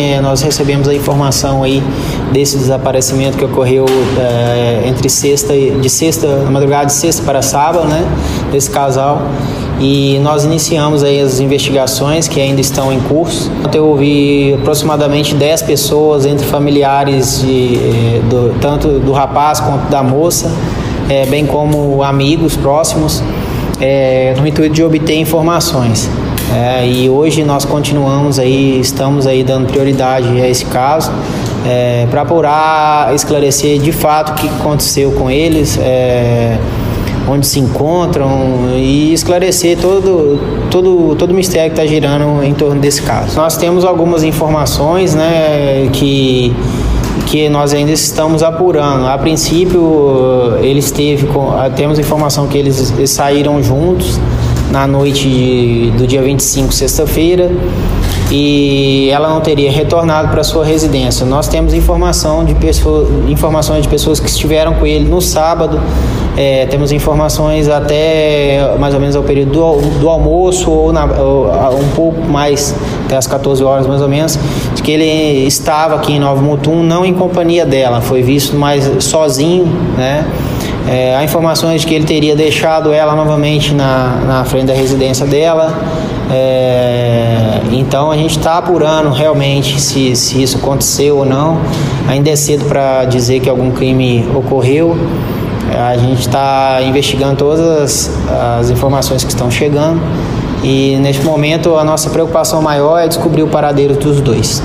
É, nós recebemos a informação aí desse desaparecimento que ocorreu é, entre sexta de sexta, na madrugada de sexta para sábado, né, desse casal. E nós iniciamos aí as investigações que ainda estão em curso. Eu ouvi aproximadamente 10 pessoas entre familiares de, é, do, tanto do rapaz quanto da moça, é, bem como amigos próximos, é, no intuito de obter informações. É, e hoje nós continuamos aí, estamos aí dando prioridade a esse caso é, para apurar, esclarecer de fato o que aconteceu com eles, é, onde se encontram e esclarecer todo, todo, todo o mistério que está girando em torno desse caso. Nós temos algumas informações né, que que nós ainda estamos apurando. A princípio, eles teve, temos informação que eles saíram juntos na noite de, do dia 25, sexta-feira, e ela não teria retornado para sua residência. Nós temos informação de pessoas, informações de pessoas que estiveram com ele no sábado. É, temos informações até mais ou menos ao período do, do almoço ou, na, ou, um pouco mais, até as 14 horas mais ou menos, de que ele estava aqui em Nova Mutum, não em companhia dela, foi visto mais sozinho, né? É, há informações que ele teria deixado ela novamente na, na frente da residência dela. É, então a gente está apurando realmente se, se isso aconteceu ou não. Ainda é cedo para dizer que algum crime ocorreu. A gente está investigando todas as, as informações que estão chegando e neste momento a nossa preocupação maior é descobrir o paradeiro dos dois.